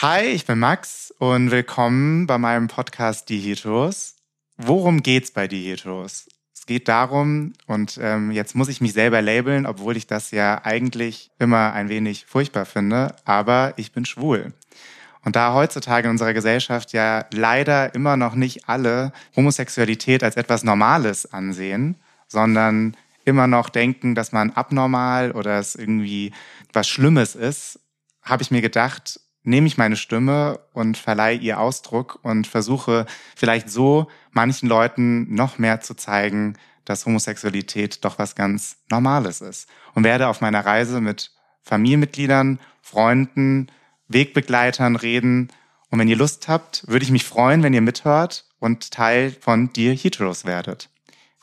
Hi, ich bin Max und willkommen bei meinem Podcast Die Heteros. Worum geht's bei Die Heteros? Es geht darum, und ähm, jetzt muss ich mich selber labeln, obwohl ich das ja eigentlich immer ein wenig furchtbar finde, aber ich bin schwul. Und da heutzutage in unserer Gesellschaft ja leider immer noch nicht alle Homosexualität als etwas Normales ansehen, sondern immer noch denken, dass man abnormal oder es irgendwie was Schlimmes ist, habe ich mir gedacht, nehme ich meine Stimme und verleihe ihr Ausdruck und versuche vielleicht so manchen Leuten noch mehr zu zeigen, dass Homosexualität doch was ganz Normales ist. Und werde auf meiner Reise mit Familienmitgliedern, Freunden, Wegbegleitern reden. Und wenn ihr Lust habt, würde ich mich freuen, wenn ihr mithört und Teil von Dear Heteros werdet.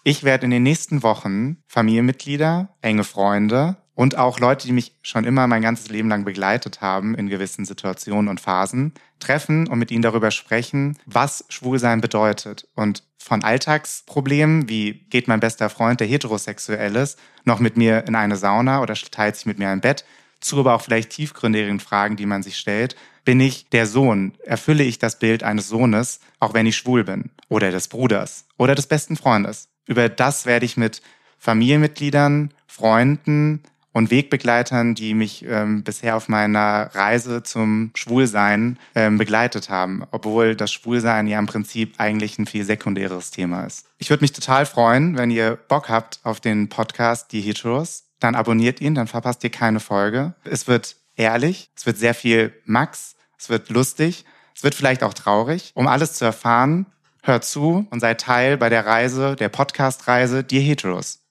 Ich werde in den nächsten Wochen Familienmitglieder, enge Freunde und auch Leute, die mich schon immer mein ganzes Leben lang begleitet haben in gewissen Situationen und Phasen, treffen und mit ihnen darüber sprechen, was Schwulsein bedeutet und von Alltagsproblemen, wie geht mein bester Freund, der heterosexuell ist, noch mit mir in eine Sauna oder teilt sich mit mir ein Bett, zu aber auch vielleicht tiefgründigeren Fragen, die man sich stellt. Bin ich der Sohn? Erfülle ich das Bild eines Sohnes, auch wenn ich schwul bin? Oder des Bruders? Oder des besten Freundes? Über das werde ich mit Familienmitgliedern, Freunden, und Wegbegleitern, die mich ähm, bisher auf meiner Reise zum Schwulsein ähm, begleitet haben, obwohl das Schwulsein ja im Prinzip eigentlich ein viel sekundäres Thema ist. Ich würde mich total freuen, wenn ihr Bock habt auf den Podcast Die Heteros, dann abonniert ihn, dann verpasst ihr keine Folge. Es wird ehrlich, es wird sehr viel Max, es wird lustig, es wird vielleicht auch traurig. Um alles zu erfahren, hört zu und seid Teil bei der Reise, der Podcast-Reise Die Heteros.